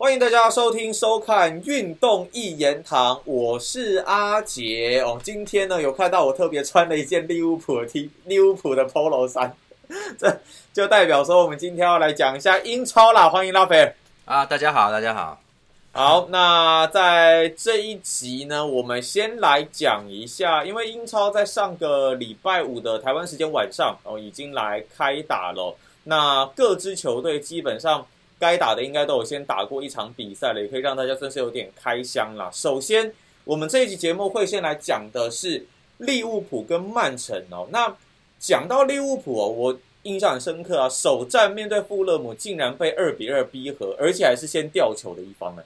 欢迎大家收听收看《运动一言堂》，我是阿杰哦。今天呢，有看到我特别穿了一件利物浦的 T 利物浦的 Polo 衫，这就代表说我们今天要来讲一下英超啦。欢迎拉斐啊，大家好，大家好。好，那在这一集呢，我们先来讲一下，因为英超在上个礼拜五的台湾时间晚上哦，已经来开打了。那各支球队基本上该打的应该都有先打过一场比赛了，也可以让大家真是有点开箱啦。首先，我们这一集节目会先来讲的是利物浦跟曼城哦。那讲到利物浦哦，我印象很深刻啊，首战面对富勒姆竟然被二比二逼和，而且还是先吊球的一方呢。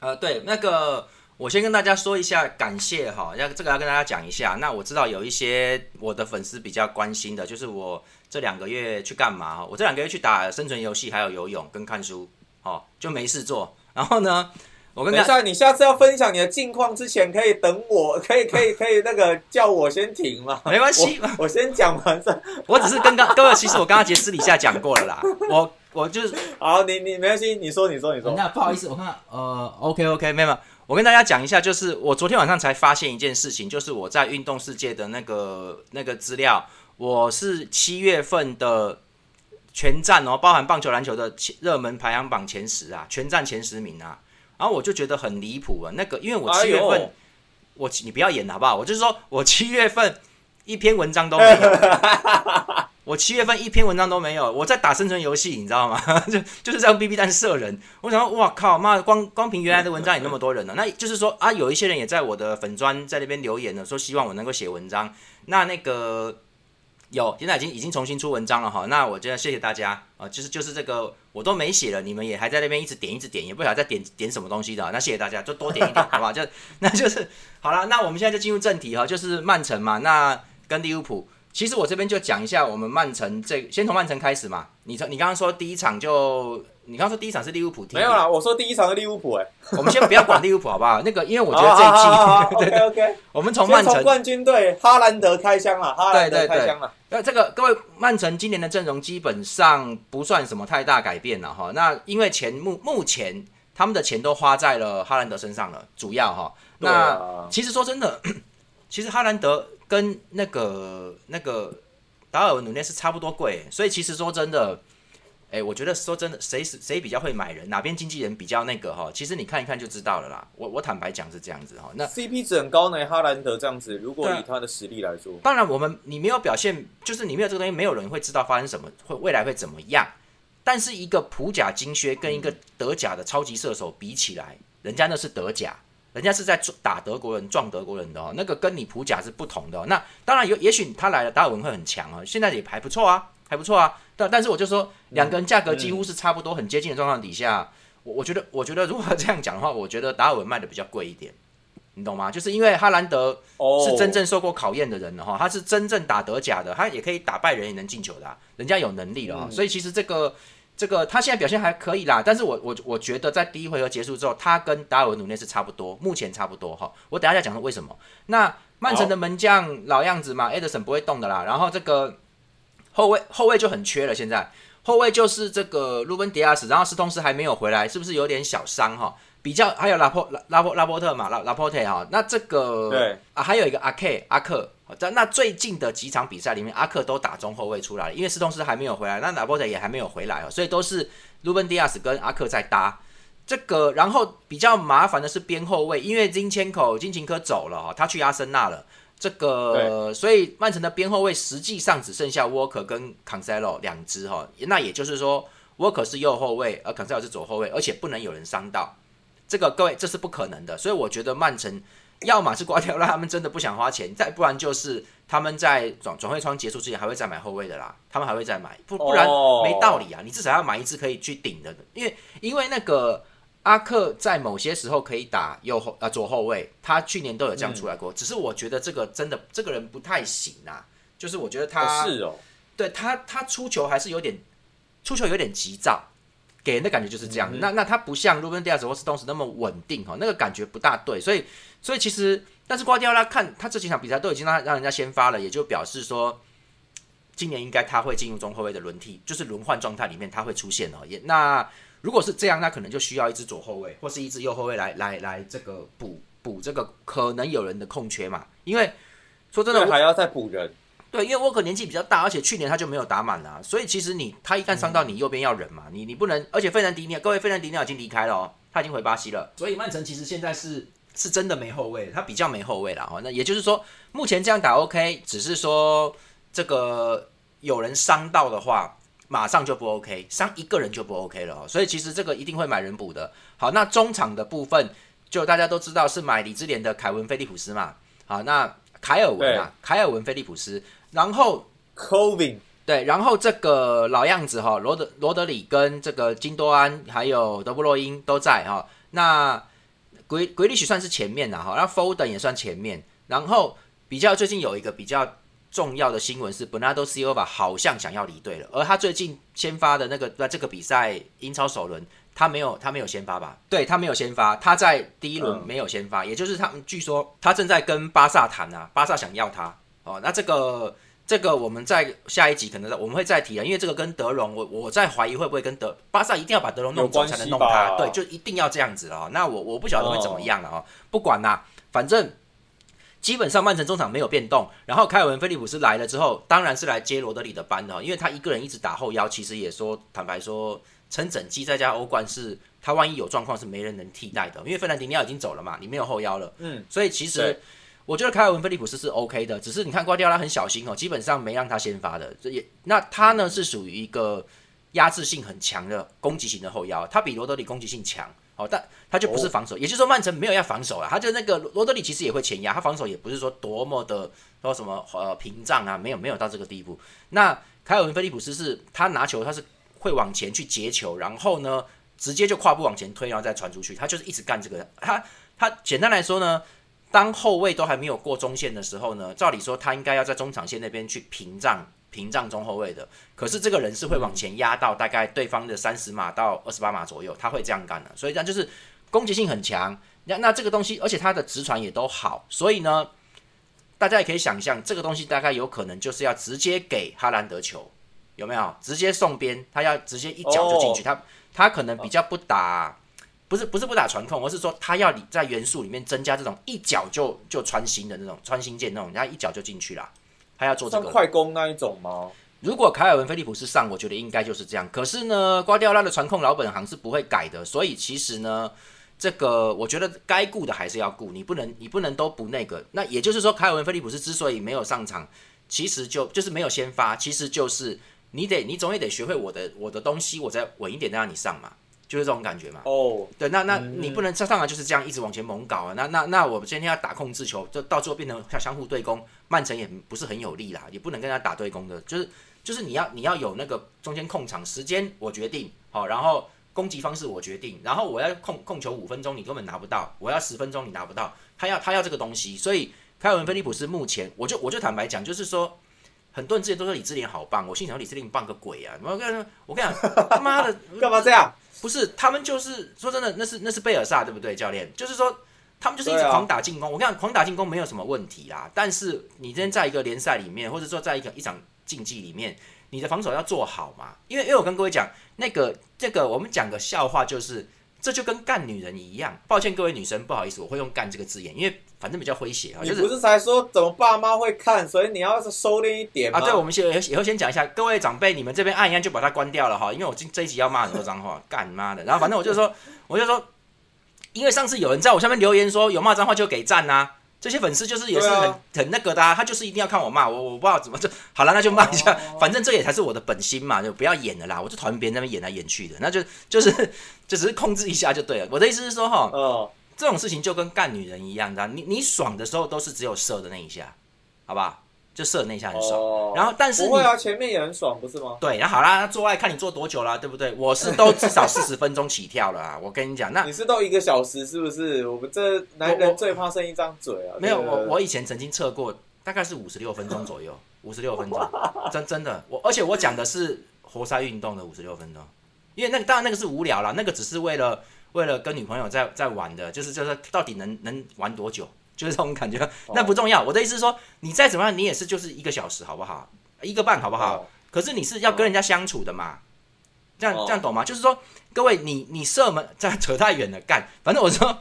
呃，对，那个我先跟大家说一下感谢哈，要这个要跟大家讲一下。那我知道有一些我的粉丝比较关心的，就是我这两个月去干嘛？我这两个月去打生存游戏，还有游泳跟看书，哦，就没事做。然后呢，我跟你下，你下次要分享你的近况之前，可以等我，可以可以可以那个叫我先停嘛？没关系，我先讲完这。我只是跟刚各位，其实我刚刚杰私底下讲过了啦，我。我就是 好，你你没关系，你说你说你说。那不好意思，我看看，呃，OK OK，没有，我跟大家讲一下，就是我昨天晚上才发现一件事情，就是我在运动世界的那个那个资料，我是七月份的全站哦，包含棒球、篮球的热门排行榜前十啊，全站前十名啊，然后我就觉得很离谱啊，那个因为我七月份，我你不要演好不好？我就是说我七月份一篇文章都没有。我七月份一篇文章都没有，我在打生存游戏，你知道吗？就就是这样 BB 单射人。我想说，哇靠，妈的，光光凭原来的文章也那么多人了。那就是说啊，有一些人也在我的粉砖在那边留言了，说希望我能够写文章。那那个有，现在已经已经重新出文章了哈。那我觉得谢谢大家啊，就是就是这个我都没写了，你们也还在那边一直点一直点，也不晓得在点点什么东西的。那谢谢大家，就多点一点，好不好？就 那就是好了。那我们现在就进入正题哈，就是曼城嘛，那跟利物浦。其实我这边就讲一下我们曼城这，先从曼城开始嘛。你从你刚刚说第一场就，你刚刚说第一场是利物浦踢，没有啦，我说第一场是利物浦哎。我们先不要管利物浦好不好？那个因为我觉得这一季，对 OK，我们从曼城冠军队哈兰德开箱了，哈兰德开箱了。那这个各位曼城今年的阵容基本上不算什么太大改变了哈。那因为钱目目前他们的钱都花在了哈兰德身上了，主要哈。那其实说真的，其实哈兰德。跟那个那个达尔文努内是差不多贵，所以其实说真的，哎，我觉得说真的，谁是谁比较会买人，哪边经纪人比较那个哈，其实你看一看就知道了啦。我我坦白讲是这样子哈。那 CP 值很高呢，哈兰德这样子，如果以他的实力来说，当然我们你没有表现，就是你没有这个东西，没有人会知道发生什么，会未来会怎么样。但是一个普甲金靴跟一个德甲的超级射手比起来，人家那是德甲。人家是在打德国人撞德国人的哦，那个跟你普甲是不同的。那当然有，也许他来了，达尔文会很强啊。现在也还不错啊，还不错啊。但但是我就说，两个人价格几乎是差不多，很接近的状况底下，我我觉得，我觉得如果这样讲的话，我觉得达尔文卖的比较贵一点，你懂吗？就是因为哈兰德是真正受过考验的人了哈，他是真正打德甲的，他也可以打败人，也能进球的，人家有能力了哈。所以其实这个。这个他现在表现还可以啦，但是我我我觉得在第一回合结束之后，他跟达尔文努内是差不多，目前差不多哈。我等下再讲说为什么。那曼城的门将老样子嘛，，Edison 不会动的啦。然后这个后卫后卫就很缺了，现在后卫就是这个鲁本迪亚斯，然后斯通斯还没有回来，是不是有点小伤哈？比较还有拉波拉拉波拉波特嘛，拉拉波特哈。那这个对啊，还有一个阿 K 阿克。在那最近的几场比赛里面，阿克都打中后卫出来了，因为斯通斯还没有回来，那拉波特也还没有回来哦，所以都是鲁本迪亚斯跟阿克在搭这个。然后比较麻烦的是边后卫，因为金千口金琴科走了哈，他去阿森纳了。这个所以曼城的边后卫实际上只剩下 Walker 跟 Cancelo 两支哈，那也就是说沃克是右后卫，而 Cancelo 是左后卫，而且不能有人伤到。这个各位这是不可能的，所以我觉得曼城。要么是瓜迪奥拉他们真的不想花钱，再不然就是他们在转转会窗结束之前还会再买后卫的啦，他们还会再买，不不然没道理啊！你至少要买一支可以去顶的，因为因为那个阿克在某些时候可以打右后啊左后卫，他去年都有这样出来过。只是我觉得这个真的这个人不太行啊，就是我觉得他是哦，对他他出球还是有点出球有点急躁，给人的感觉就是这样。那那他不像路本迪亚斯或斯东斯那么稳定哈，那个感觉不大对，所以。所以其实，但是瓜迪奥拉看他这几场比赛都已经让让人家先发了，也就表示说，今年应该他会进入中后卫的轮替，就是轮换状态里面他会出现哦。也那如果是这样，那可能就需要一支左后卫或是一支右后卫来来来这个补补这个可能有人的空缺嘛。因为说真的，还要再补人。对，因为沃克年纪比较大，而且去年他就没有打满啊，所以其实你他一旦伤到你右边要忍嘛，你你不能，而且费南迪尼各位费南迪尼已经离开了哦，他已经回巴西了，所以曼城其实现在是是真的没后卫，他比较没后卫了哦。那也就是说，目前这样打 OK，只是说这个有人伤到的话，马上就不 OK，伤一个人就不 OK 了哦。所以其实这个一定会买人补的。好，那中场的部分就大家都知道是买李智联的凯文菲利普斯嘛。好，那凯尔文啊，凯尔文菲利普斯。然后 c o v i n 对，然后这个老样子哈，罗德罗德里跟这个金多安还有德布洛因都在哈。那鬼鬼力许算是前面的哈，那 Foden 也算前面。然后比较最近有一个比较重要的新闻是，Bernardo Silva 好像想要离队了，而他最近先发的那个在这个比赛英超首轮，他没有他没有先发吧？对他没有先发，他在第一轮没有先发，也就是他们据说他正在跟巴萨谈啊，巴萨想要他。哦，那这个这个我们在下一集可能我们会再提啊，因为这个跟德容，我我在怀疑会不会跟德巴萨一定要把德容弄走才能弄他，对，就一定要这样子了。那我我不晓得会怎么样了哦，不管啦，反正基本上曼城中场没有变动，然后凯尔文菲利普斯来了之后，当然是来接罗德里的班的，因为他一个人一直打后腰，其实也说坦白说，撑整季再加欧冠是他万一有状况是没人能替代的，因为费兰迪尼奥已经走了嘛，你没有后腰了，嗯，所以其实。我觉得凯尔文·菲利普斯是 OK 的，只是你看瓜迪奥拉很小心哦，基本上没让他先发的。这也那他呢是属于一个压制性很强的攻击型的后腰，他比罗德里攻击性强哦，但他就不是防守。也就是说，曼城没有要防守啊，他就那个罗德里其实也会前压，他防守也不是说多么的说什么呃屏障啊，没有没有到这个地步。那凯尔文·菲利普斯是他拿球他是会往前去截球，然后呢直接就跨步往前推，然后再传出去，他就是一直干这个。他他简单来说呢。当后卫都还没有过中线的时候呢，照理说他应该要在中场线那边去屏障屏障中后卫的。可是这个人是会往前压到大概对方的三十码到二十八码左右，他会这样干的。所以这样就是攻击性很强。那那这个东西，而且他的直传也都好，所以呢，大家也可以想象，这个东西大概有可能就是要直接给哈兰德球，有没有？直接送边，他要直接一脚就进去。他他可能比较不打。不是不是不打传控，而是说他要你在元素里面增加这种一脚就就穿心的那种穿心箭那种，人家一脚就进去了。他要做这个快攻那一种吗？如果凯尔文·菲利普斯上，我觉得应该就是这样。可是呢，瓜迪奥拉的传控老本行是不会改的，所以其实呢，这个我觉得该顾的还是要顾，你不能你不能都不那个。那也就是说，凯尔文·菲利普斯之所以没有上场，其实就就是没有先发，其实就是你得你总也得学会我的我的东西，我再稳一点再让你上嘛。就是这种感觉嘛。哦，对，那那你不能上上来就是这样一直往前猛搞啊。那那那我们今天要打控制球，就到最后变成要相互对攻，曼城也不是很有利啦，也不能跟他打对攻的。就是就是你要你要有那个中间控场时间我决定好，然后攻击方式我决定，然后我要控控球五分钟你根本拿不到，我要十分钟你拿不到，他要他要这个东西。所以凯尔文菲利普斯目前我就我就坦白讲，就是说很多人之前都说李智联好棒，我心想李智联棒个鬼啊！我跟我跟你讲，他妈的 干嘛这样？不是，他们就是说真的，那是那是贝尔萨对不对？教练就是说，他们就是一直狂打进攻。我跟你讲，狂打进攻没有什么问题啦。但是你今天在一个联赛里面，或者说在一个一场竞技里面，你的防守要做好嘛。因为因为我跟各位讲，那个这个我们讲个笑话，就是这就跟干女人一样。抱歉各位女生，不好意思，我会用“干”这个字眼，因为。反正比较诙谐啊，就是不是才说怎么爸妈会看，所以你要是收敛一点啊。对，我们先以后先讲一下，各位长辈，你们这边按一按就把它关掉了哈，因为我今这一集要骂很多脏话，干妈的。然后反正我就说，我就说，因为上次有人在我下面留言说有骂脏话就给赞呐，这些粉丝就是也是很很那个的，他就是一定要看我骂我，我不知道怎么就好了，那就骂一下，反正这也才是我的本心嘛，就不要演了啦，我就讨厌别人那边演来演去的，那就就是就只是控制一下就对了。我的意思是说哈，嗯。这种事情就跟干女人一样的，你你爽的时候都是只有射的那一下，好吧？就射的那一下很爽。然后但是不会啊，前面也很爽，不是吗？对，那好啦，那做爱看你做多久了，对不对？我是都至少 四十分钟起跳了啊！我跟你讲，那你是都一个小时是不是？我们这男人最怕剩一张嘴啊！没有，我我以前曾经测过，大概是五十六分钟左右，五十六分钟，真真的我，而且我讲的是活塞运动的五十六分钟，因为那个当然那个是无聊了，那个只是为了。为了跟女朋友在在玩的，就是就是到底能能玩多久，就是这种感觉。那不重要，我的意思是说，你再怎么样，你也是就是一个小时，好不好？一个半，好不好？可是你是要跟人家相处的嘛，这样哦这样懂吗？就是说，各位你你射门，这样扯太远了，干。反正我说，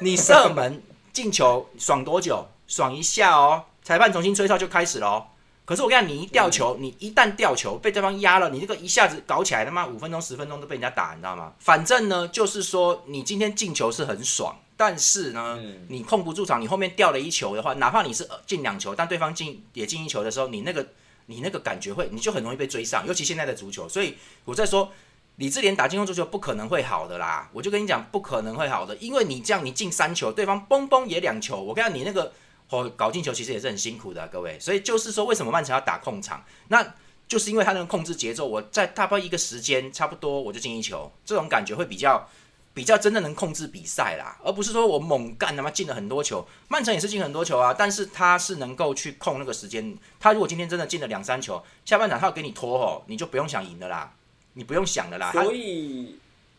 你射门进球爽多久？爽一下哦，裁判重新吹哨就开始了哦。可是我跟你讲，你一掉球，你一旦掉球被对方压了，你这个一下子搞起来，他妈五分钟十分钟都被人家打，你知道吗？反正呢，就是说你今天进球是很爽，但是呢，嗯你控不住场，你后面掉了一球的话，哪怕你是呃进两球，但对方进也进一球的时候，你那个你那个感觉会，你就很容易被追上，尤其现在的足球。所以我在说，李智联打进攻足球不可能会好的啦，我就跟你讲，不可能会好的，因为你这样你进三球，对方嘣嘣也两球，我跟你讲，你那个哦搞进球其实也是很辛苦的、各位。所以就是说，为什么曼城要打控场？那就是因为他能控制节奏，我在大概一个时间差不多我就进一球，这种感觉会比较比较真的能控制比赛啦，而不是说我猛干他妈进了很多球。曼城也是进很多球啊，但是他是能够去控那个时间。他如果今天真的进了两三球，下半场他要给你拖吼，你就不用想赢的啦，你不用想的啦。所以，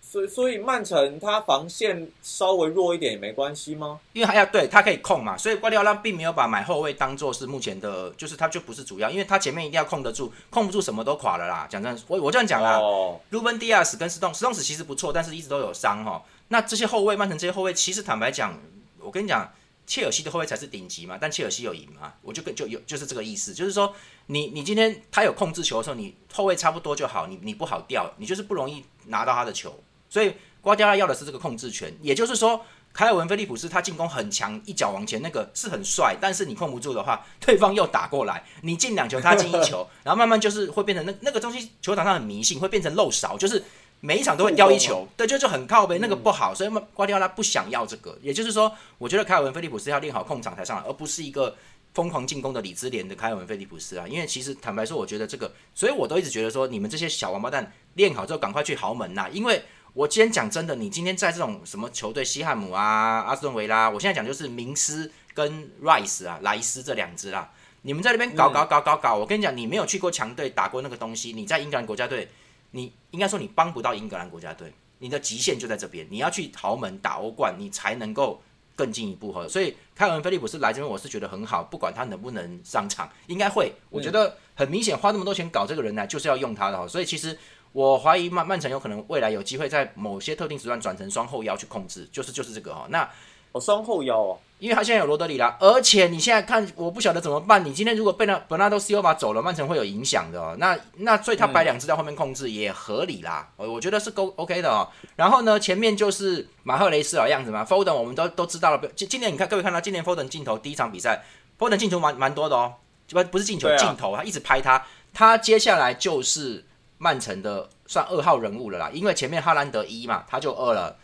所以所以曼城他防线稍微弱一点也没关系吗？因为还要对他可以控嘛，所以瓜迪奥拉并没有把买后卫当做是目前的，就是他就不是主要，因为他前面一定要控得住，控不住什么都垮了啦。讲真，我我这样讲啦，哦，鲁本迪亚斯跟斯通斯通斯其实不错，但是一直都有伤哈。那这些后卫，曼城这些后卫，其实坦白讲，我跟你讲，切尔西的后卫才是顶级嘛，但切尔西有赢嘛，我就跟就有就是这个意思，就是说你你今天他有控制球的时候，你后卫差不多就好，你你不好掉，你就是不容易拿到他的球，所以瓜迪奥拉要的是这个控制权，也就是说。凯尔文·菲利普斯他进攻很强，一脚往前那个是很帅，但是你控不住的话，对方又打过来，你进两球，他进一球，然后慢慢就是会变成那那个东西，球场上很迷信，会变成漏勺，就是每一场都会掉一球，对，就就很靠背，那个不好，所以瓜迪奥拉不想要这个，也就是说，我觉得凯尔文·菲利普斯要练好控场才上来，而不是一个疯狂进攻的李兹联的凯尔文·菲利普斯啊，因为其实坦白说，我觉得这个，所以我都一直觉得说，你们这些小王八蛋练好之后赶快去豪门呐、因为。我今天讲真的，你今天在这种什么球队，西汉姆啊、阿斯顿维拉，我现在讲就是明斯跟 Rice 啊、莱斯这两支啦。你们在那边搞搞搞搞搞，我跟你讲，你没有去过强队打过那个东西，你在英格兰国家队，你应该说你帮不到英格兰国家队，你的极限就在这边。你要去豪门打欧冠，你才能够更进一步哈。所以凯文·菲利普斯来这边，我是觉得很好，不管他能不能上场，应该会。我觉得很明显，花那么多钱搞这个人来，就是要用他的哈。所以其实。我怀疑曼曼城有可能未来有机会在某些特定时段转成双后腰去控制，就是就是这个哈。那哦，双后腰哦，因为他现在有罗德里啦，而且你现在看，我不晓得怎么办。你今天如果被那本纳多西欧巴走了，曼城会有影响的、哦。那那所以他摆两只在后面控制也合理啦，我我觉得是够 OK 的哦。然后呢，前面就是马赫雷斯老样子嘛，Foden 我们都都知道了。今今年你看各位看到今年 Foden 镜头第一场比赛，Foden 镜头蛮蛮多的哦，不不是进球啊镜头，他一直拍他，他接下来就是曼城的算二号人物了啦，因为前面哈兰德一嘛，他就二了，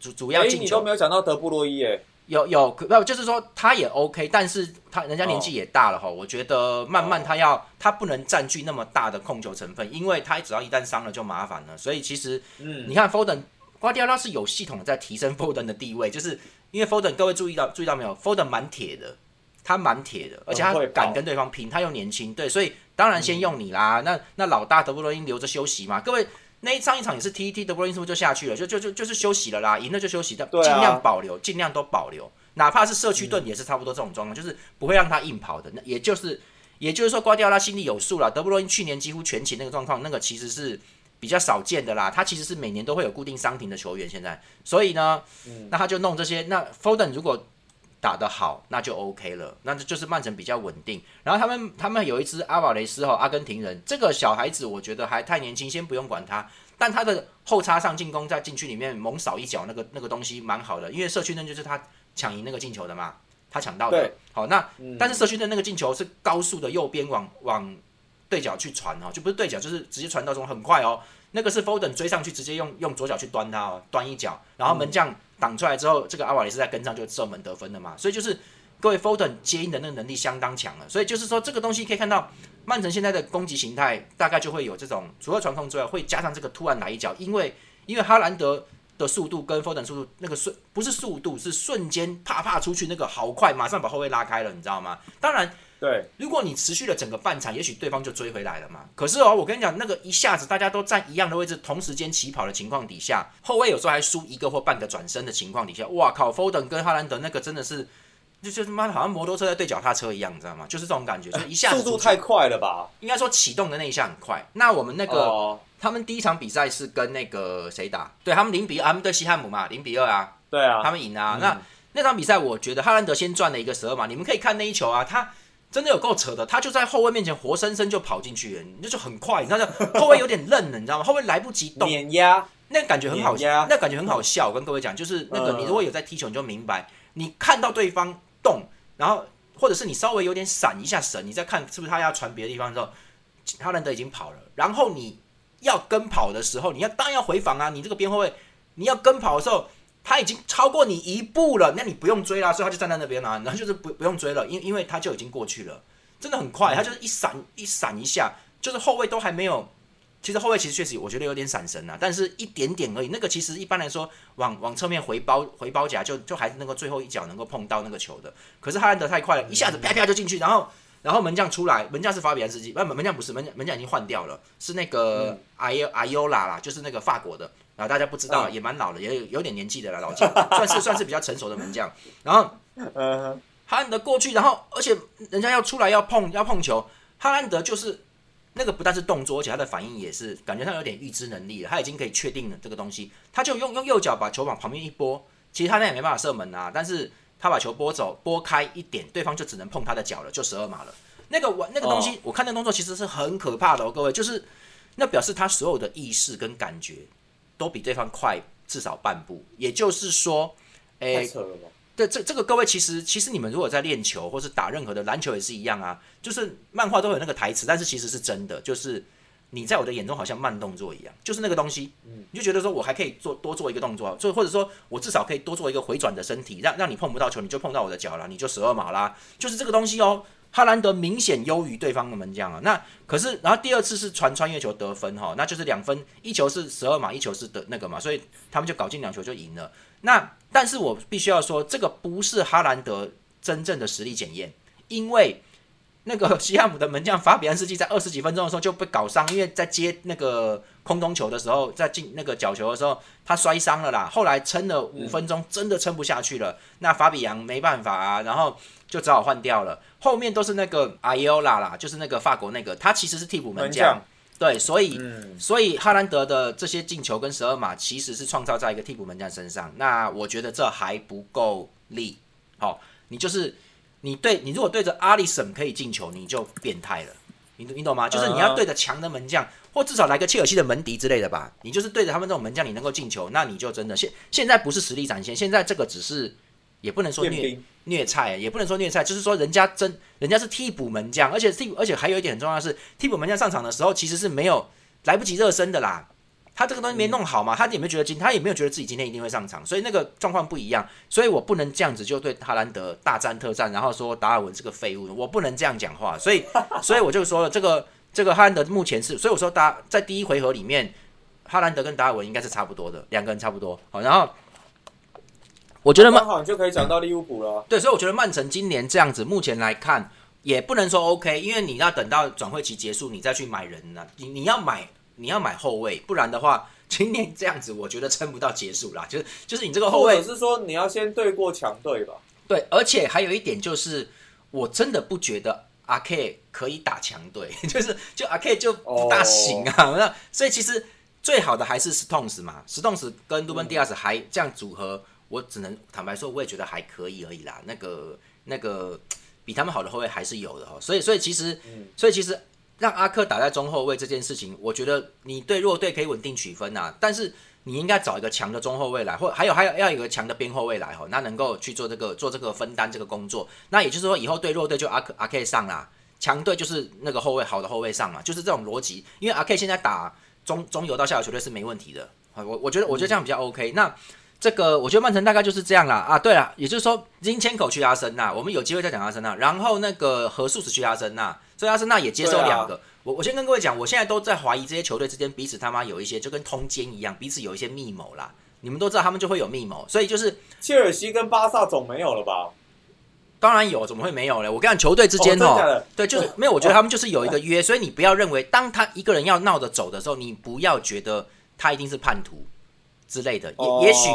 主主要哎，进球。你都没有讲到德布罗伊耶，有有，可不就是说他也 OK，但是他人家年纪也大了哈，我觉得慢慢他要他不能占据那么大的控球成分，因为他只要一旦伤了就麻烦了。所以其实嗯，你看 Foden，瓜迪奥拉是有系统的在提升 Foden 的地位，就是因为 Foden 各位注意到注意到没有，Foden 蛮铁的，他蛮铁的，而且他会敢跟对方拼，他又年轻，对，所以当然先用你啦。那那老大德布罗因留着休息嘛，各位。那一上一场也是踢一踢，德布罗因是不是就下去了？就就就就是休息了啦，赢了就休息，但尽量保留，尽量都保留。哪怕是社区盾也是差不多这种状况，就是不会让他硬跑的。那也就是，也就是说，瓜迪奥拉心里有数了。德布罗因去年几乎全勤那个状况，那个其实是比较少见的啦。他其实是每年都会有固定伤停的球员，现在，所以呢，那他就弄这些。那 Foden 如果打得好，那就 OK 了，那这就是曼城比较稳定。然后他们他们有一支阿瓦雷斯哈，阿根廷人，这个小孩子我觉得还太年轻，先不用管他。但他的后插上进攻在禁区里面猛扫一脚，那个那个东西蛮好的，因为社区盾就是他抢赢那个进球的嘛，他抢到的对。好，那嗯但是社区盾那个进球是高速的右边往往对角去传哦，就不是对角，就是直接传到中，很快哦。那个是 Foden 追上去，直接用用左脚去端他哦，端一脚，然后门将挡出来之后，这个阿瓦雷斯在跟上就射门得分的嘛。所以就是各位 Foden 接应的那个能力相当强了，所以就是说这个东西可以看到，曼城现在的攻击形态大概就会有这种，除了传控之外，会加上这个突然来一脚，因为因为哈兰德的速度跟 Foden 速度那个瞬不是速度，是瞬间啪啪出去那个好快，马上把后卫拉开了，你知道吗？当然。对，如果你持续了整个半场，也许对方就追回来了嘛。可是哦，我跟你讲，那个一下子大家都站一样的位置，同时间起跑的情况底下，后卫有时候还输一个或半个转身的情况底下，哇靠！Foden 跟哈兰德那个真的是就就他妈好像摩托车在对脚踏车一样，你知道吗？就是这种感觉，就是一下子速度太快了吧？应该说启动的那一下很快。那我们那个、哦，他们第一场比赛是跟那个谁打？对他们零比二，他们对西汉姆嘛，零比二啊，对啊，他们赢啊。嗯那那场比赛，我觉得哈兰德先赚了一个十二码，你们可以看那一球啊，他真的有够扯的，他就在后卫面前活生生就跑进去了，那就很快，你知道吗？后卫有点愣了，你知道吗？后卫来不及动，碾压，那感觉很好碾压，那感觉很好笑。我跟各位讲，就是那个嗯你如果有在踢球，你就明白，你看到对方动，然后或者是你稍微有点闪一下神，你再看是不是他要传别的地方的时候，哈兰德已经跑了，然后你要跟跑的时候，你要当然要回防啊，你这个边后卫你要跟跑的时候。他已经超过你一步了，那你不用追啦，所以他就站在那边啦、然后就是不不用追了，因因为他就已经过去了，真的很快，他就是一闪一闪一下，就是后卫都还没有其实后卫其实确实我觉得有点闪神啊，但是一点点而已。那个其实一般来说往往侧面回包回包夹就就还是能够最后一脚能够碰到那个球的。可是哈兰德太快了，一下子啪啪就进去，然后然后门将出来，门将是法比安斯基，不门门将不是门将门将已经换掉了，是那个阿尤阿尤拉啦，就是那个法国的。啊，大家不知道，也蛮老了，也有有点年纪的了，老将，算是算是比较成熟的门将。然后嗯，哈兰德过去，然后而且人家要出来要碰要碰球，哈兰德就是那个不但是动作，而且他的反应也是感觉上有点预知能力了，他已经可以确定了这个东西，他就用用右脚把球往旁边一拨，其实他那也没办法射门啊，但是他把球拨走拨开一点，对方就只能碰他的脚了，就十二码了。那个我那个东西，我看那动作其实是很可怕的哦，各位，就是那表示他所有的意识跟感觉都比对方快至少半步，也就是说，诶、太这这个各位其实其实你们如果在练球或是打任何的篮球也是一样啊，就是漫画都有那个台词，但是其实是真的，就是你在我的眼中好像慢动作一样，就是那个东西，你就觉得说我还可以做多做一个动作，就或者说我至少可以多做一个回转的身体，让让你碰不到球，你就碰到我的脚了，你就十二码啦，就是这个东西哦。哈兰德明显优于对方的门将啊，那可是然后第二次是传穿越球得分哈，那就是两分，一球是十二码，一球是得那个嘛，所以他们就搞进两球就赢了。那但是我必须要说，这个不是哈兰德真正的实力检验，因为那个西汉姆的门将法比安斯基在二十几分钟的时候就被搞伤，因为在接那个空中球的时候，在进那个角球的时候，他摔伤了啦。后来撑了五分钟，真的撑不下去了。那法比扬没办法啊，然后就只好换掉了。后面都是那个阿尤拉啦，就是那个法国那个，他其实是替补门将。对，所以、嗯，所以哈兰德的这些进球跟十二码其实是创造在一个替补门将身上。那我觉得这还不够力。好、你就是你对你如果对着阿里森可以进球，你就变态了。你你懂吗？就是你要对着强的门将，或至少来个切尔西的门迪之类的吧。你就是对着他们这种门将，你能够进球，那你就真的现现在不是实力展现，现在这个只是也不能说虐虐菜，也不能说虐菜，就是说人家真人家是替补门将，而且替而且还有一点很重要的是，替补门将上场的时候其实是没有来不及热身的啦。他这个东西没弄好嘛，他也没觉得今他也没有觉得自己今天一定会上场，所以那个状况不一样，所以我不能这样子就对哈兰德大战特战，然后说达尔文是个废物，我不能这样讲话，所以所以我就说了，这个这个哈兰德目前是，所以我说达在第一回合里面，哈兰德跟达尔文应该是差不多的，两个人差不多，好，然后我觉得曼刚好你就可以讲到利物浦了。对，所以我觉得曼城今年这样子，目前来看也不能说 OK，因为你要等到转会期结束，你再去买人呢、你你要买你要买后卫，不然的话，今年这样子，我觉得撑不到结束啦。就是就是你这个后卫是说你要先对过强队吧？对，而且还有一点就是，我真的不觉得阿 K 可以打强队，就是就阿 K 就不大行啊。那、所以其实最好的还是 Stones 嘛，Stones 跟杜本迪亚斯还这样组合，我只能坦白说，我也觉得还可以而已啦。那个那个比他们好的后卫还是有的哦。所以所以其实所以其实让阿克打在中后卫这件事情，我觉得你对弱队可以稳定取分啊，但是。你应该找一个强的中后卫来，或还有还有要有一个强的边后卫来哦，那能够去做这个做这个分担这个工作。那也就是说，以后对弱队就阿克阿 K 上啦，强队就是那个后卫好的后卫上嘛，就是这种逻辑。因为阿 K 现在打中中游到下游球队是没问题的，啊，我我觉得我觉得这样比较 OK。那这个我觉得曼城大概就是这样啦啊。对了，也就是说，金千口去阿森纳，我们有机会再讲阿森纳，然后那个何素是去阿森纳，所以阿森纳也接收对啊两个。我我先跟各位讲，我现在都在怀疑这些球队之间彼此他妈有一些就跟通奸一样，彼此有一些密谋啦。你们都知道他们就会有密谋，所以就是切尔西跟巴萨总没有了吧？当然有，怎么会没有嘞？我跟你讲，球队之间哦对，就是没有。我觉得他们就是有一个约，所以你不要认为当他一个人要闹着走的时候，你不要觉得他一定是叛徒。之类的，也哦也许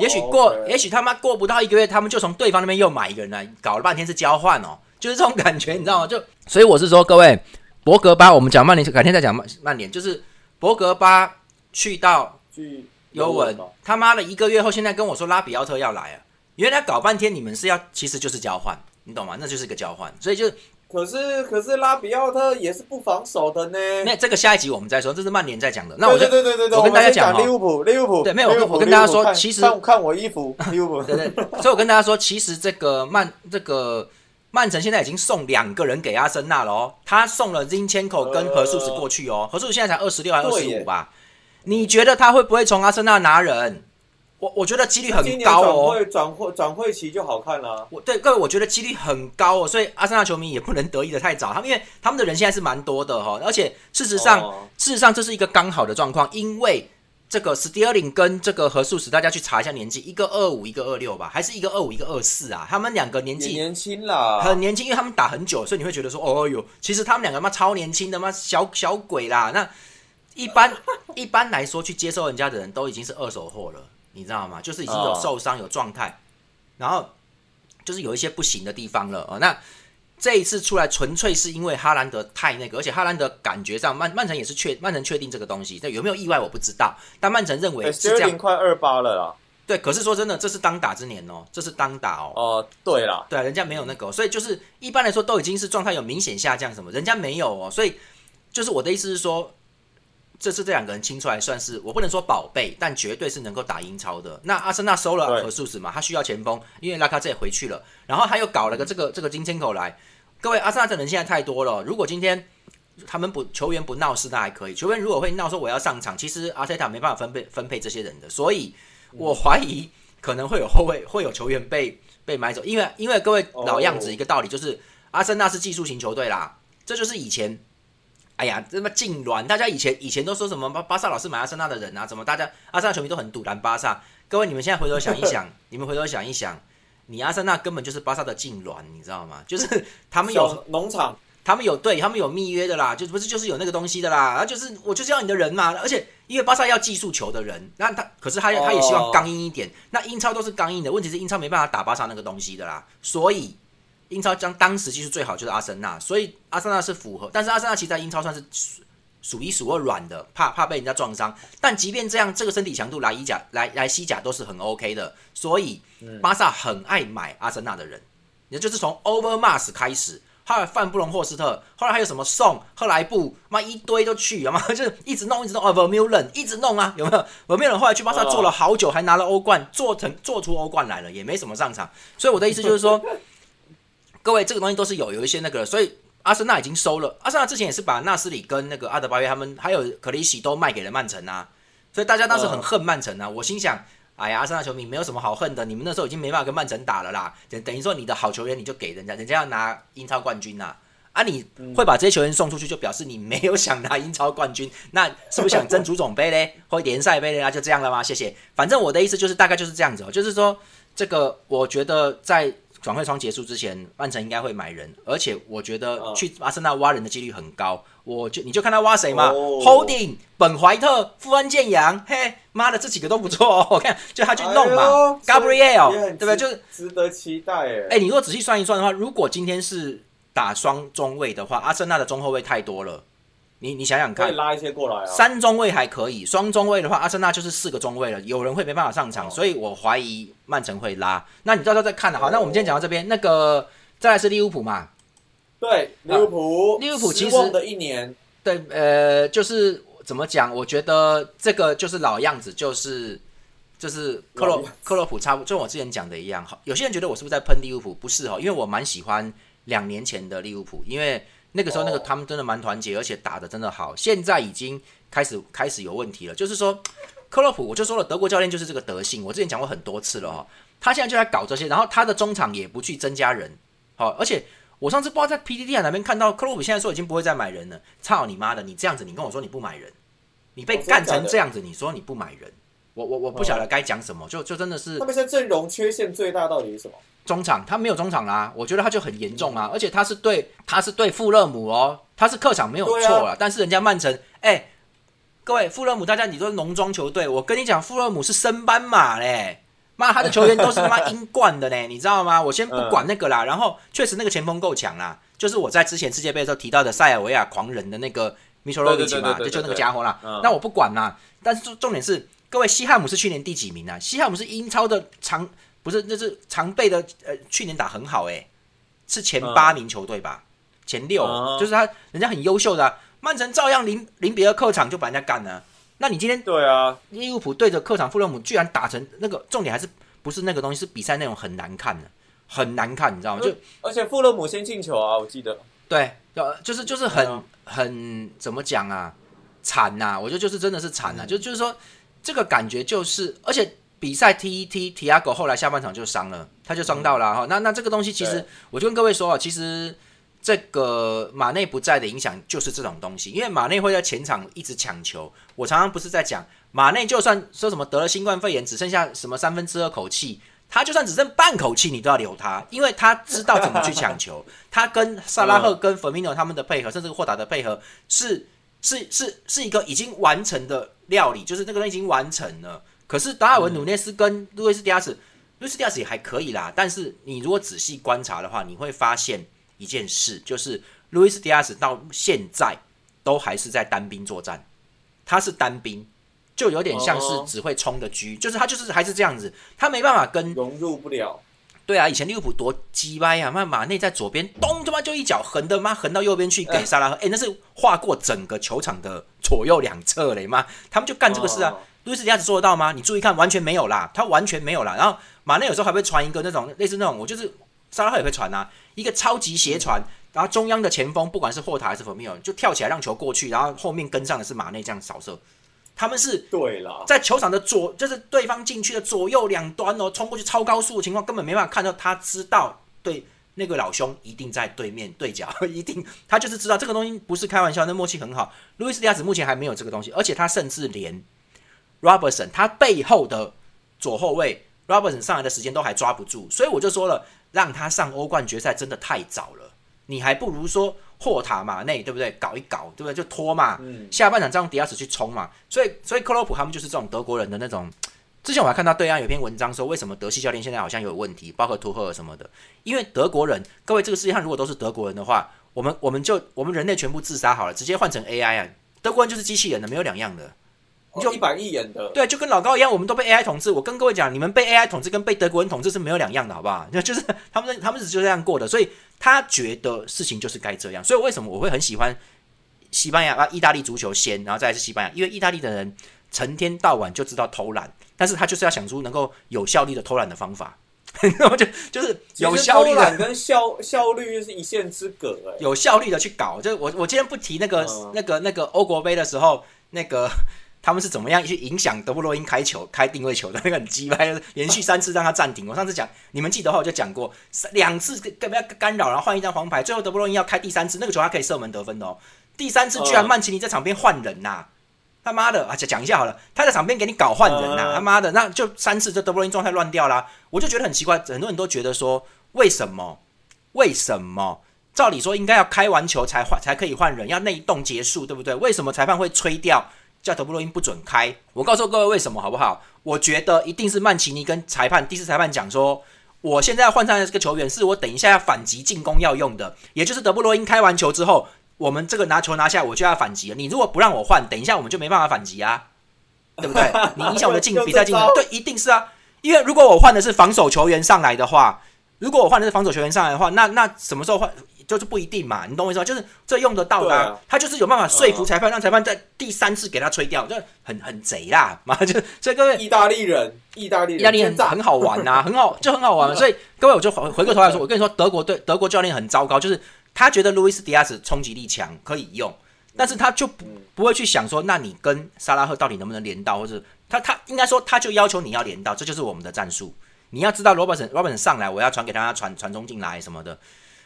也许过也许他妈过不到一个月，他们就从对方那边又买一个人来，搞了半天是交换哦，就是这种感觉，你知道吗？就所以我是说，各位，博格巴，我们讲曼联，改天再讲曼曼联，就是博格巴去到去尤文，他妈的一个月后，现在跟我说拉比奥特要来啊，原来搞半天你们是要，其实就是交换，你懂吗？那就是一个交换，所以就可是可是拉比奥特也是不防守的呢。那这个下一集我们再说，这是曼联在讲的。那我就对对对对对，我跟大家讲哦利物浦，利物浦，对没有我跟大家说其实看看我衣服，利物浦，对对，所以我跟大家说，其实这个曼这个曼城现在已经送两个人给阿森纳了哦，他送了 Zinchenko 跟何素斯过去哦，何素斯现在才二十六还二十五吧？你觉得他会不会从阿森纳拿人？我我觉得几率很高哦。会转会转会期就好看了。我对各位，我觉得几率很高哦，所以阿森纳球迷也不能得意的太早，他们因为他们的人现在是蛮多的哈、而且事实上，哦事实上这是一个刚好的状况，因为这个 Sterling 跟这个何素史，大家去查一下年纪，一个二五，一个二六吧，还是一个二五，一个二四啊？他们两个年纪也年轻啦，很年轻，因为他们打很久，所以你会觉得说，哦哟，其实他们两个妈超年轻的妈小小鬼啦。那一般 一般来说，去接收人家的人都已经是二手货了，你知道吗？就是已经有哦受伤、有状态，然后就是有一些不行的地方了。哦，那这一次出来纯粹是因为哈兰德太那个，而且哈兰德感觉上曼曼城也是确曼城确定这个东西，但有没有意外我不知道，但曼城认为哎是这样。快二八了啦。对，可是说真的，这是当打之年哦，这是当打哦。哦，对啦，对啊，人家没有那个哦、所以就是一般来说都已经是状态有明显下降什么，人家没有哦，所以就是我的意思是说，这次这两个人清出来算是我不能说宝贝，但绝对是能够打英超的。那阿森纳收了对何素斯嘛，他需要前锋，因为拉卡这也回去了，然后他又搞了个这个这个金签口来，各位阿森纳的人现在太多了，如果今天。他们不球员不闹事，那还可以。球员如果会闹说我要上场，其实阿塞塔没办法分配分配这些人的，所以我怀疑可能会有后卫会有球员被被买走，因为因为各位老样子哦一个道理就是，阿森纳是技术型球队啦，这就是以前。哎呀，这么痉挛！大家以前以前都说什么巴巴萨老是买阿森纳的人啊，怎么大家阿森纳球迷都很堵拦巴萨？各位，你们现在回头想一想，你们回头想一想，你阿森纳根本就是巴萨的痉挛，你知道吗？就是他们有小农场他们有对他们有密约的啦，就不是就是有那个东西的啦，然后就是我就是要你的人嘛，而且因为巴萨要技术球的人，那他可是他他也希望刚硬一点，那英超都是刚硬的，问题是英超没办法打巴萨那个东西的啦，所以英超将当时技术最好就是阿森纳，所以阿森纳是符合，但是阿森纳其实在英超算是数数一数二软的，怕怕被人家撞伤，但即便这样，这个身体强度来意甲来来西甲都是很 OK 的，所以巴萨很爱买阿森纳的人，也就是从 Overmars 开始。后来范布隆、霍斯特，后来还有什么宋、赫莱布，妈一堆都去，有吗？就是一直弄，一直弄啊 v e r m u l e n 一直弄啊，有没有 v e r m u l e n 后来去巴萨做了好久，还拿了欧冠，做成做出欧冠来了，也没什么上场。所以我的意思就是说，各位这个东西都是有有一些那个，所以阿森纳已经收了。阿森纳之前也是把纳斯里跟那个阿德巴约他们还有克里希都卖给了曼城啊，所以大家当时很恨曼城啊。我心想。哎呀，阿森纳球迷没有什么好恨的，你们那时候已经没办法跟曼城打了啦，等等于说你的好球员你就给人家，人家要拿英超冠军呐、啊，你会把这些球员送出去，就表示你没有想拿英超冠军，那是不是想争足总杯嘞，或联赛杯嘞？那就这样了吗？谢谢。反正我的意思就是大概就是这样子哦，就是说这个我觉得在转会窗结束之前，曼城应该会买人，而且我觉得嗯去阿森纳挖人的几率很高。我就你就看他挖谁嘛、哦 h o l d i n g 本怀特、富安健洋，嘿，妈的这几个都不错哦。我 看就他去弄嘛、哎 g a b r i e l 也很对不对？就是值得期待哎。哎、你如果仔细算一算的话，如果今天是打双中卫的话，阿森纳的中后卫太多了。你你想想看可以，拉一些过来啊。三中卫还可以，双中卫的话，阿森纳就是四个中卫了，有人会没办法上场，哦所以我怀疑曼城会拉。那你到时候再看了。好，那我们今天讲到这边，那个再来是利物浦嘛，对，利物浦，利物浦其实的一年，对，呃，就是怎么讲？我觉得这个就是老样子，就是就是克洛克洛普差不多，就我之前讲的一样。好，有些人觉得我是不是在喷利物浦？不是哦，因为我蛮喜欢两年前的利物浦，因为那个时候那个哦他们真的蛮团结，而且打的真的好。现在已经开始开始有问题了，就是说克洛普，我就说了，德国教练就是这个德性。我之前讲过很多次了哦，他现在就在搞这些，然后他的中场也不去增加人，好，而且。我上次不知道在 PTT 哪边看到克洛普现在说已经不会再买人了，操你妈的！你这样子，你跟我说你不买人，你被干成这样子，你说你不买人，我我我不晓得该讲什么，就就真的是他们现在阵容缺陷最大到底是什么？中场他没有中场啦，我觉得他就很严重啊，而且他是对他是对富勒姆哦，他是客场没有错对啦，但是人家曼城，哎、各位富勒姆，大家你都是农庄球队，我跟你讲，富勒姆是升班马嘞。妈，他的球员都是他妈 英冠的嘞，你知道吗？我先不管那个啦，然后确实那个前锋够强啦，就是我在之前世界杯的时候提到的塞尔维亚狂人的那个米切洛维奇嘛，就就那个家伙啦。那我不管啦，但是重重点是，各位西汉姆是去年第几名啊？西汉姆是英超的常不是，那是常备的，呃，去年打很好诶，是前八名球队吧？前六，就是他人家很优秀的，曼城照样零零比二客场就把人家干了。那你今天对啊，利物浦对着客场富勒姆，居然打成那个重点还是不是那个东西？是比赛内容很难看的，很难看，你知道吗？就而且富勒姆先进球啊，我记得。对，呃，就是就是很很怎么讲啊，惨呐！我觉得就是真的是惨呐，就就是说这个感觉就是，而且比赛踢一踢，提亚狗后来下半场就伤了，他就伤到了哈。那那这个东西其实，我就跟各位说啊，其实。这个马内不在的影响就是这种东西，因为马内会在前场一直抢球。我常常不是在讲马内，就算说什么得了新冠肺炎，只剩下什么三分之二口气，他就算只剩半口气，你都要留他，因为他知道怎么去抢球。他跟萨拉赫、跟弗米诺他们的配合，甚至霍达的配合，是是是是一个已经完成的料理，就是那个人已经完成了。可是达尔文·努涅斯跟路易斯·迪亚斯，路易斯·迪亚斯也还可以啦。但是你如果仔细观察的话，你会发现。一件事就是，路易斯·迪亚斯到现在都还是在单兵作战，他是单兵，就有点像是只会冲的狙，就是他就是还是这样子，他没办法跟融入不了。对啊，以前利物浦多鸡掰呀，那马内在左边，咚他妈就一脚横的妈横到右边去给萨拉赫，哎，那是划过整个球场的左右两侧嘞妈，他们就干这个事啊。路易斯·迪亚斯做得到吗？你注意看，完全没有啦，他完全没有啦。然后马内有时候还会传一个那种类似那种，我就是萨拉赫也会传啊。一个超级斜传，然后中央的前锋不管是霍塔还是弗米尔，就跳起来让球过去，然后后面跟上的是马内这样扫射。他们是对了，在球场的左，就是对方禁区的左右两端哦，冲过去超高速的情况，根本没办法看到。他知道，对那个老兄一定在对面对角，一定他就是知道这个东西不是开玩笑，那默契很好。路易斯迪亚斯目前还没有这个东西，而且他甚至连 Robertson 他背后的左后卫 Robertson 上来的时间都还抓不住，所以我就说了。让他上欧冠决赛真的太早了，你还不如说霍塔马内对不对？搞一搞对不对？就拖嘛，下半场再用迪亚斯去冲嘛。所以，所以克洛普他们就是这种德国人的那种。之前我还看到对岸有篇文章说，为什么德系教练现在好像有问题，包括图赫尔什么的？因为德国人，各位这个世界上如果都是德国人的话，我们我们就我们人类全部自杀好了，直接换成 AI 啊，德国人就是机器人的，没有两样的。就一板一眼的，对，就跟老高一样，我们都被 AI 统治。我跟各位讲，你们被 AI 统治跟被德国人统治是没有两样的，好不好？那 就是他们，他们是就这样过的，所以他觉得事情就是该这样。所以为什么我会很喜欢西班牙啊、意大利足球先，然后再是西班牙？因为意大利的人成天到晚就知道偷懒，但是他就是要想出能够有效率的偷懒的方法，然后就就是有效率的跟效效率是一线之隔。哎，有效率的去搞，就是我我今天不提那个那个那个欧国杯的时候那个。他们是怎么样去影响德布罗因开球、开定位球的？那个很鸡掰，连续三次让他暂停。我上次讲，你们记得话我就讲过，两次干不要干扰，然后换一张黄牌，最后德布罗因要开第三次，那个球他可以射门得分的哦。第三次居然曼奇尼在场边换人呐！他妈的，啊，讲讲一下好了，他在场边给你搞换人呐！他妈的，那就三次这德布罗因状态乱掉啦。我就觉得很奇怪，很多人都觉得说，为什么？为什么？照理说应该要开完球才换才可以换人，要内动结束，对不对？为什么裁判会吹掉？叫德布罗因不准开，我告诉各位为什么好不好？我觉得一定是曼奇尼跟裁判第四裁判讲说，我现在要换上的这个球员是我等一下要反击进攻要用的，也就是德布罗因开完球之后，我们这个拿球拿下我就要反击了。你如果不让我换，等一下我们就没办法反击啊，对不对？你影响我的进比赛进程，对，一定是啊。因为如果我换的是防守球员上来的话，如果我换的是防守球员上来的话，那那什么时候换？就是不一定嘛，你懂我意思吗？就是这用得到的，他就是有办法说服裁判，让裁判在第三次给他吹掉，就很很贼啦 嘛。就所以各位，意大利人，意大利人，意大利人很好玩呐，很好，就很好玩。所以各位，我就回回过头来说，我跟你说，德国队德国教练很糟糕，就是他觉得路易斯迪亚斯冲击力强可以用，但是他就不不会去想说，那你跟萨拉赫到底能不能连到，或者他他应该说他就要求你要连到，这就是我们的战术。你要知道罗伯森罗伯森上来，我要传给他传传中进来什么的。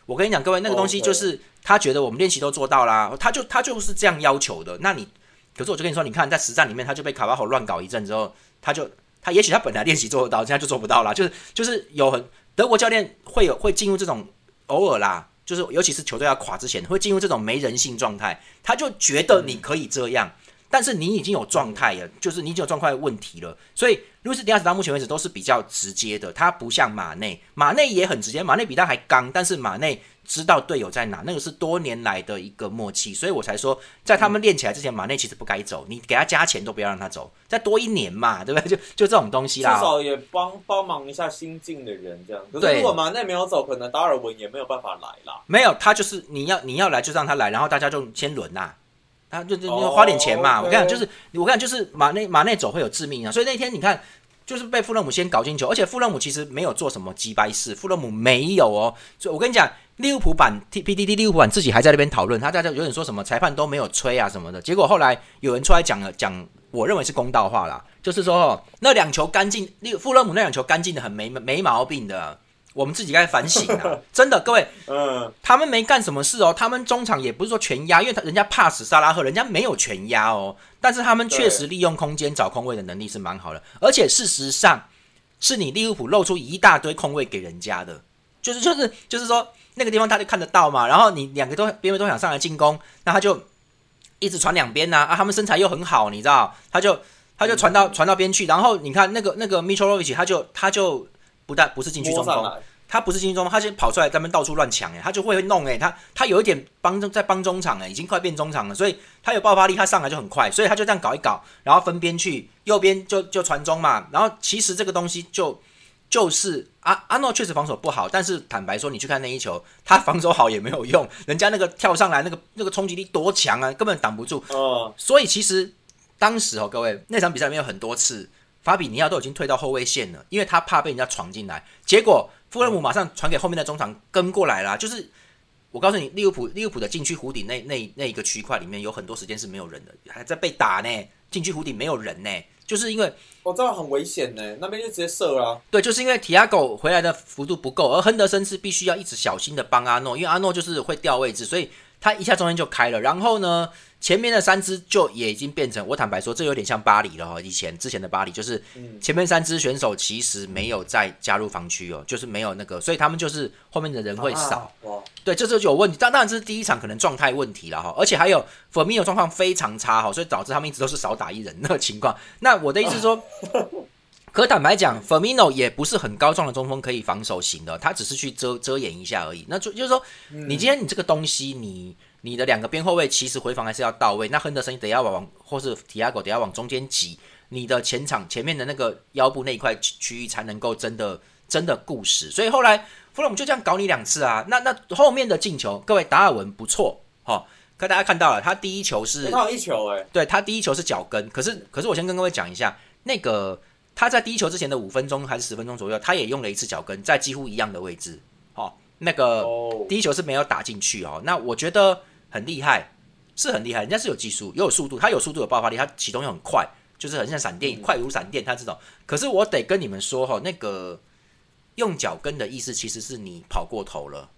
我跟你讲，各位，那个东西就是他觉得我们练习都做到啦，他就他就是这样要求的。那你，可是我就跟你说，你看在实战里面，他就被卡巴侯乱搞一阵之后，他就他也许他本来练习做得到，现在就做不到了。就是就是有很德国教练会有会进入这种偶尔啦，就是尤其是球队要垮之前，会进入这种没人性状态。他就觉得你可以这样，但是你已经有状态了，就是你已经有状态的问题了。所以路易斯迪亚斯到目前为止都是比较直接的，他不像马内，马内也很直接，马内比他还刚，但是马内。知道队友在哪，那个是多年来的一个默契，所以我才说，在他们练起来之前，马内其实不该走，你给他加钱都不要让他走，再多一年嘛，对不对？就就这种东西啦，至少也帮帮忙一下新进的人这样。可是如果马内没有走，可能达尔文也没有办法来啦。没有，他就是你要你要来就让他来，然后大家就先轮呐，他就就花点钱嘛。我跟你讲，就是我跟你讲，就是马内马内走会有致命啊，所以那天你看。就是被富勒姆先搞进球，而且富勒姆其实没有做什么鸡掰事，富勒姆没有哦。所以我跟你讲，利物浦版 T P D D 利物浦版自己还在那边讨论，他在这有点说什么裁判都没有吹啊什么的。结果后来有人出来讲了讲，我认为是公道话啦，就是说那两球干净，利富勒姆那两球干净的很没没毛病的。我们自己该反省啊！真的，各位，嗯，他们没干什么事哦，他们中场也不是说全压，因为他人家怕死萨拉赫，人家没有全压哦，但是他们确实利用空间找空位的能力是蛮好的，而且事实上是你利物浦露出一大堆空位给人家的，就是就是就是说那个地方他就看得到嘛，然后你两个都边边都想上来进攻，那他就一直传两边呐，啊，他们身材又很好，你知道，他就他就传到传到边去，然后你看那个那个 Mitrovic，他就他就。不但不是禁区中锋，他不是禁区中锋，他先跑出来在那边到处乱抢哎，他就会弄哎，他他有一点帮中在帮中场哎，已经快变中场了，所以他有爆发力，他上来就很快，所以他就这样搞一搞，然后分边去右边就就传中嘛，然后其实这个东西就就是阿阿诺确实防守不好，但是坦白说你去看那一球，他防守好也没有用，人家那个跳上来那个那个冲击力多强啊，根本挡不住，哦，所以其实当时哦各位那场比赛里面有很多次。法比尼亚都已经退到后卫线了，因为他怕被人家闯进来。结果富勒姆马上传给后面的中场跟过来啦。就是我告诉你，利物浦利物浦的禁区弧顶那那那一个区块里面有很多时间是没有人的，还在被打呢。禁区弧顶没有人呢，就是因为我知道很危险呢，那边就直接射了。对，就是因为提亚狗回来的幅度不够，而亨德森是必须要一直小心的帮阿诺，因为阿诺就是会掉位置，所以他一下中间就开了。然后呢？前面的三支就也已经变成，我坦白说，这有点像巴黎了哈。以前之前的巴黎就是前面三支选手其实没有再加入防区哦，就是没有那个，所以他们就是后面的人会少。对，这就有问题。但当然这是第一场可能状态问题了哈，而且还有弗米 o 状况非常差哈，所以导致他们一直都是少打一人那个情况。那我的意思是说，可坦白讲，Firmino 也不是很高壮的中锋可以防守型的，他只是去遮遮掩一下而已。那就就是说，你今天你这个东西你。你的两个边后卫其实回防还是要到位，那亨德森得要往或是提亚狗得要往中间挤，你的前场前面的那个腰部那一块区域才能够真的真的固实。所以后来弗洛姆就这样搞你两次啊，那那后面的进球，各位达尔文不错哈，可大家看到了，他第一球是他一球哎，对他第一球是脚跟，可是可是我先跟各位讲一下，那个他在第一球之前的五分钟还是十分钟左右，他也用了一次脚跟，在几乎一样的位置，哦，那个第一球是没有打进去哦，那我觉得。很厉害，是很厉害，人家是有技术，又有速度，他有速度有爆发力，他启动又很快，就是很像闪电，快如闪电，他这种。可是我得跟你们说哈，那个用脚跟的意思，其实是你跑过头了。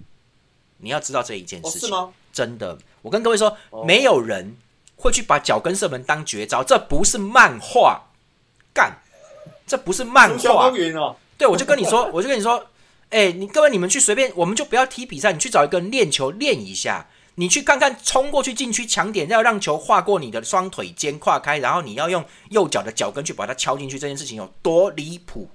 你要知道这一件事情，真的，我跟各位说，没有人会去把脚跟射门当绝招，这不是漫画，干，这不是漫画。对，我就跟你说，我就跟你说，哎，你各位你们去随便，我们就不要踢比赛，你去找一个人练球练一下。你去看看，冲过去禁区抢点，要让球划过你的双腿间跨开，然后你要用右脚的脚跟去把它敲进去，这件事情有多离谱？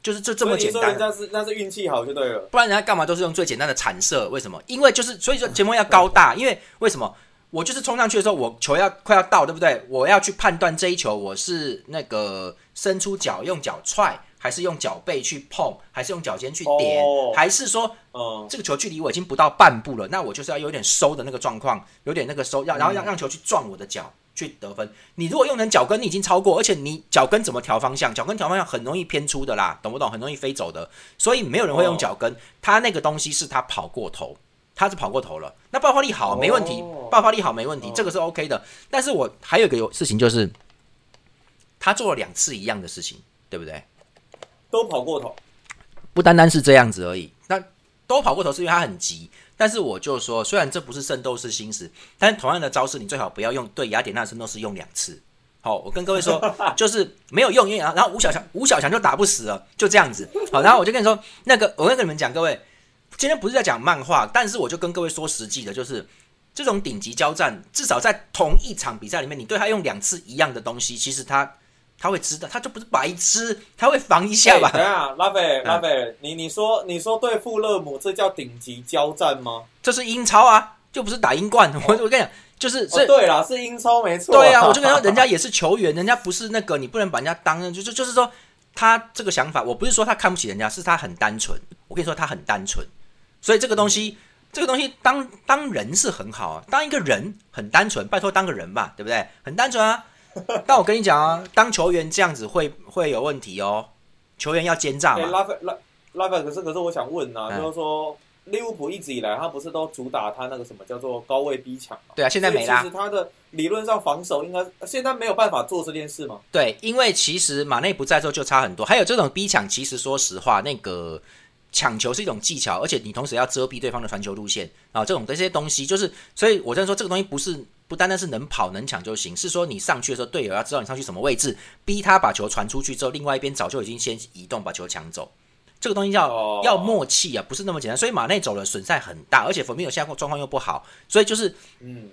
就是这这么简单。那是那是运气好就对了，不然人家干嘛都是用最简单的铲射？为什么？因为就是所以说前锋要高大，因为为什么？我就是冲上去的时候，我球要快要到，对不对？我要去判断这一球，我是那个伸出脚用脚踹。还是用脚背去碰，还是用脚尖去点，还是说，嗯，这个球距离我已经不到半步了，那我就是要有点收的那个状况，有点那个收，要然后让让球去撞我的脚去得分。你如果用成脚跟，你已经超过，而且你脚跟怎么调方向？脚跟调方向很容易偏出的啦，懂不懂？很容易飞走的，所以没有人会用脚跟。他那个东西是他跑过头，他是跑过头了。那爆发力好没问题，爆发力好没问题，这个是 OK 的。但是我还有一个有事情就是，他做了两次一样的事情，对不对？都跑过头，不单单是这样子而已。那都跑过头是因为他很急，但是我就说，虽然这不是圣斗士星矢，但同样的招式，你最好不要用对雅典娜圣斗士用两次。好，我跟各位说，就是没有用，因为然后吴小强吴小强就打不死了，就这样子。好，然后我就跟你说，那个我跟你们讲，各位今天不是在讲漫画，但是我就跟各位说实际的，就是这种顶级交战，至少在同一场比赛里面，你对他用两次一样的东西，其实他他会知道，他就不是白痴，他会防一下吧？等下，拉菲拉菲，你你说你说对富勒姆这叫顶级交战吗？这是英超啊，就不是打英冠。我我跟你讲，就是哦，对啦，是英超没错。对啊，我就跟他说，人家也是球员，人家不是那个，你不能把人家当就就就是说他这个想法，我不是说他看不起人家，是他很单纯。我跟你说，他很单纯，所以这个东西。这个东西当当人是很好啊，当一个人很单纯，拜托当个人吧，对不对？很单纯啊。但我跟你讲啊，当球员这样子会会有问题哦。球员要奸诈嘛。拉菲拉拉菲，可是可是我想问呐，就是说利物浦一直以来他不是都主打他那个什么叫做高位逼抢嘛？对啊，现在没啦。其实他的理论上防守应该现在没有办法做这件事吗？对，因为其实马内不在之后就差很多。还有这种逼抢，其实说实话，那个。抢球是一种技巧，而且你同时要遮蔽对方的传球路线啊，这种这些东西就是，所以我在说这个东西不是不单单是能跑能抢就行，是说你上去的时候，队友要知道你上去什么位置，逼他把球传出去之后，另外一边早就已经先移动把球抢走，这个东西叫要默契啊，不是那么简单。所以马内走了损害很大，而且佛米有现在状况又不好，所以就是嗯，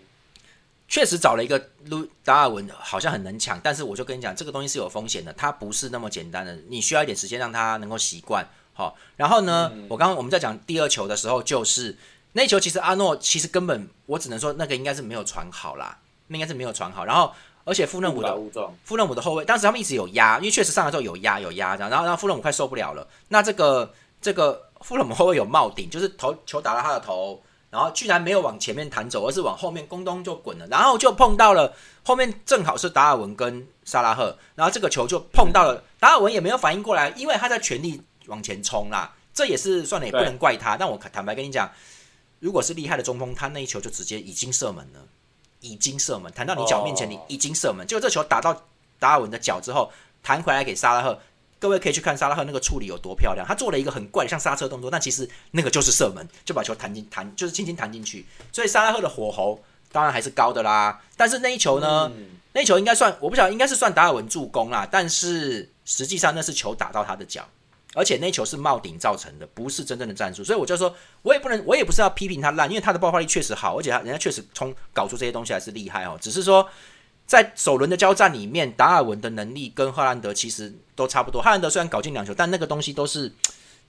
确实找了一个路达尔文好像很能抢，但是我就跟你讲，这个东西是有风险的，它不是那么简单的，你需要一点时间让他能够习惯。好，然后呢？我刚刚我们在讲第二球的时候，就是那球其实阿诺其实根本我只能说那个应该是没有传好啦，那应该是没有传好。然后而且富勒姆的富勒姆的后卫，当时他们一直有压，因为确实上来之后有压有压这样。然后然后富勒姆快受不了了，那这个这个富勒姆后卫有冒顶，就是头球打到他的头，然后居然没有往前面弹走，而是往后面咣咚就滚了，然后就碰到了后面正好是达尔文跟萨拉赫，然后这个球就碰到了达尔文也没有反应过来，因为他在全力。往前冲啦，这也是算了，也不能怪他。但我坦白跟你讲，如果是厉害的中锋，他那一球就直接已经射门了，已经射门，弹到你脚面前，你已经射门。结果这球打到达尔文的脚之后，弹回来给沙拉赫。各位可以去看沙拉赫那个处理有多漂亮，他做了一个很怪像刹车动作，但其实那个就是射门，就把球弹进弹，就是轻轻弹进去。所以沙拉赫的火候当然还是高的啦。但是那一球呢，那一球应该算我不晓得，应该是算达尔文助攻啦。但是实际上那是球打到他的脚。而且那球是冒顶造成的，不是真正的战术，所以我就说，我也不能，我也不是要批评他烂，因为他的爆发力确实好，而且他人家确实从搞出这些东西还是厉害哦。只是说，在首轮的交战里面，达尔文的能力跟赫兰德其实都差不多。赫兰德虽然搞进两球，但那个东西都是，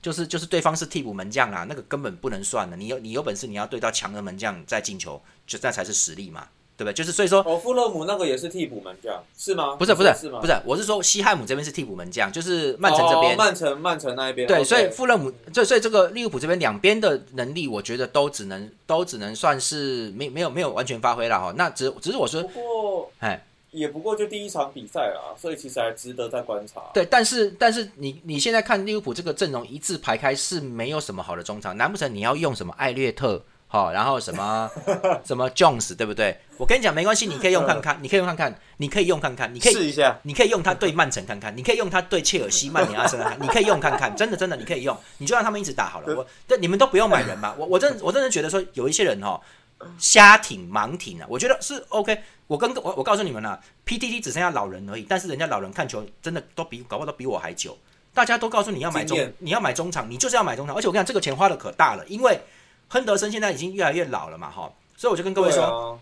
就是就是对方是替补门将啦，那个根本不能算的。你有你有本事，你要对到强的门将再进球，就那才是实力嘛。对不对？就是所以说，哦，富勒姆那个也是替补门将，是吗？不是，不是，是吗？不是，我是说西汉姆这边是替补门将，就是曼城这边。曼城，曼城那一边。对，所以富勒姆，这所以这个利物浦这边两边的能力，我觉得都只能都只能算是没没有没有完全发挥了哈。那只只是我说，不过哎，也不过就第一场比赛啊，所以其实还值得再观察。对，但是但是你你现在看利物浦这个阵容一字排开是没有什么好的中场，难不成你要用什么艾略特？好，然后什么 什么 Jones 对不对？我跟你讲没关系，你可以用看看，你可以用看看，你可以用看看，你可以试一下，你可以用它对曼城看看，你可以用它对切尔西、曼联、阿森纳，你可以用看看，真的真的你可以用，你就让他们一直打好了。我这你们都不用买人嘛，我我真我真的觉得说有一些人哦，瞎挺盲挺啊，我觉得是 OK。我跟我我告诉你们了，PTT 只剩下老人而已，但是人家老人看球真的都比搞不好都比我还久。大家都告诉你要买中，你要买中场，你就是要买中场，而且我跟你讲，这个钱花的可大了，因为。亨德森现在已经越来越老了嘛，哈，所以我就跟各位说，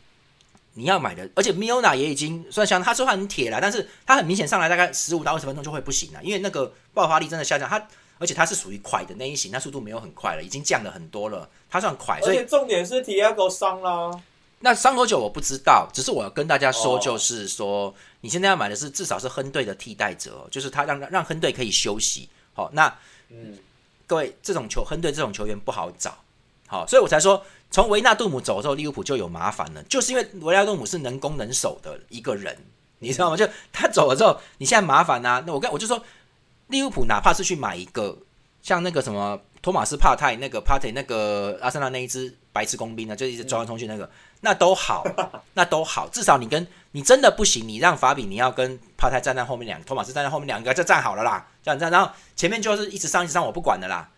你要买的，而且米欧娜也已经算像他说话很铁了，但是他很明显上来大概十五到二十分钟就会不行了，因为那个爆发力真的下降，他而且他是属于快的那一型，他速度没有很快了，已经降了很多了，他算快，而且重点是提亚狗伤了，那伤多久我不知道，只是我要跟大家说，就是说你现在要买的是至少是亨队的替代者，就是他让让亨队可以休息，好，那嗯，各位这种球亨队这种球员不好找。好，所以我才说，从维纳杜姆走之后，利物浦就有麻烦了，就是因为维纳杜姆是能攻能守的一个人，你知道吗？就他走了之后，你现在麻烦啊。那我跟我就说，利物浦哪怕是去买一个像那个什么托马斯帕泰那个帕泰那个阿森纳那一支白痴工兵呢，就一直冲来冲去那个，那都好，那都好，至少你跟你真的不行，你让法比你要跟帕泰站在后面两个，托马斯站在后面两个就站好了啦，这样这样，然后前面就是一直上一直上，我不管的啦。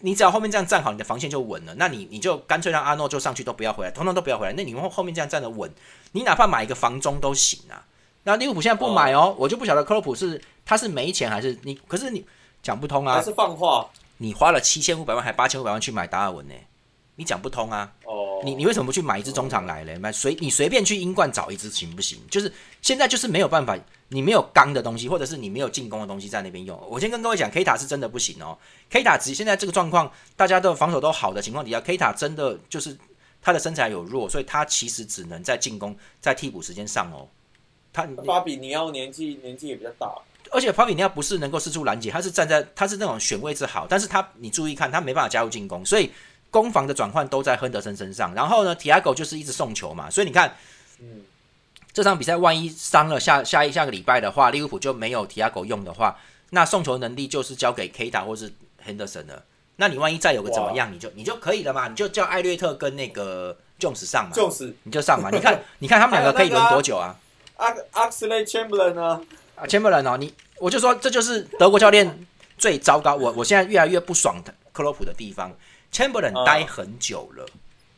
你只要后面这样站好，你的防线就稳了。那你你就干脆让阿诺就上去都不要回来，通通都不要回来。那你后后面这样站的稳，你哪怕买一个防中都行啊。那利物浦现在不买哦，我就不晓得克洛普是他是没钱还是你？可是你讲不通啊，他是放话？你花了七千五百万还八千五百万去买达尔文呢？你讲不通啊。哦。你你为什么不去买一支中场来嘞？买随你随便去英冠找一支行不行？就是现在就是没有办法，你没有刚的东西，或者是你没有进攻的东西在那边用。我先跟各位讲，K 塔是真的不行哦。K 塔只现在这个状况，大家的防守都好的情况底下，K 塔真的就是他的身材有弱，所以他其实只能在进攻在替补时间上哦。他巴比尼奥年纪年纪也比较大。而且巴比尼亚不是能够四处拦截，他是站在他是那种选位置好，但是他你注意看，他没办法加入进攻，所以攻防的转换都在亨德森身上。然后呢，提亚狗就是一直送球嘛，所以你看，嗯，这场比赛万一伤了下下一下个礼拜的话，利物浦就没有提亚狗用的话，那送球能力就是交给 K 塔或是亨德森了。那你万一再有个怎么样，你就你就可以了嘛，你就叫艾略特跟那个 Jones 上嘛，Jones 你就上嘛。你看 你看他们两个可以轮多久啊？阿阿斯雷 Chamberlain 呢？啊，Chamberlain 哦，你我就说这就是德国教练最糟糕。我我现在越来越不爽的克洛普的地方，Chamberlain 待很久了，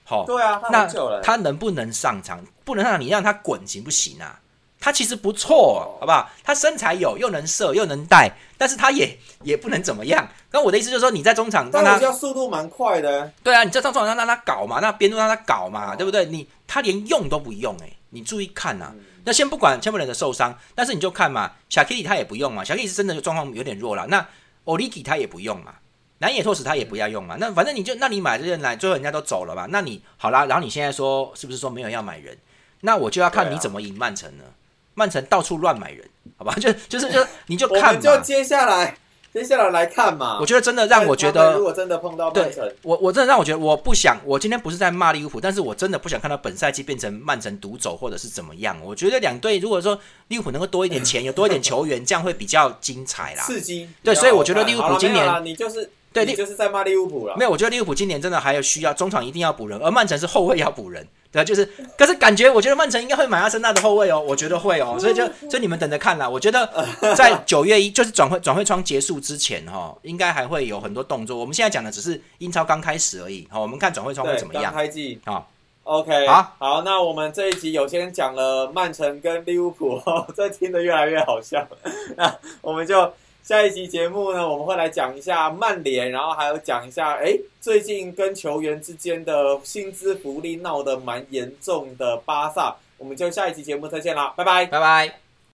好，对啊，那他能不能上场？不能让你让他滚行不行啊？他其实不错，好不好？他身材有，又能射，又能带，但是他也 也不能怎么样。那我的意思就是说，你在中场让他速度蛮快的，对啊，你在中场让让他搞嘛，那边路让他搞嘛，对不对？你他连用都不用，哎，你注意看呐。那先不管千 e 人的受伤，但是你就看嘛，小 Kitty 他也不用嘛，小 Kitty 是真的状况有点弱了。那 Oliki 他也不用嘛，南野拓实他也不要用嘛。那反正你就，那你买这些人来，最后人家都走了嘛。那你好啦，然后你现在说是不是说没有要买人？那我就要看你怎么赢曼城呢？曼城到处乱买人，好吧？就就是就你就看嘛。就接下来。接下来来看嘛，我觉得真的让我觉得，如果真的碰到曼城，我我真的让我觉得，我不想，我今天不是在骂利物浦，但是我真的不想看到本赛季变成曼城独走或者是怎么样。我觉得两队如果说利物浦能够多一点钱，有多一点球员，这样会比较精彩啦，刺激。对，所以我觉得利物浦今年你就是对，你就是在骂利物浦了。没有，我觉得利物浦今年真的还有需要中场一定要补人，而曼城是后卫要补人。对，就是，可是感觉，我觉得曼城应该会买阿森纳的后卫哦，我觉得会哦，所以就，所以你们等着看啦。我觉得 在九月一，就是转会转会窗结束之前哈，应该还会有很多动作。我们现在讲的只是英超刚开始而已，好，我们看转会窗会怎么样。开季好，OK，好，好，那我们这一集有先讲了曼城跟利物浦，这听得越来越好笑，那我们就。下一集节目呢，我们会来讲一下曼联，然后还有讲一下，哎，最近跟球员之间的薪资福利闹得蛮严重的巴萨，我们就下一集节目再见啦，拜拜，拜拜。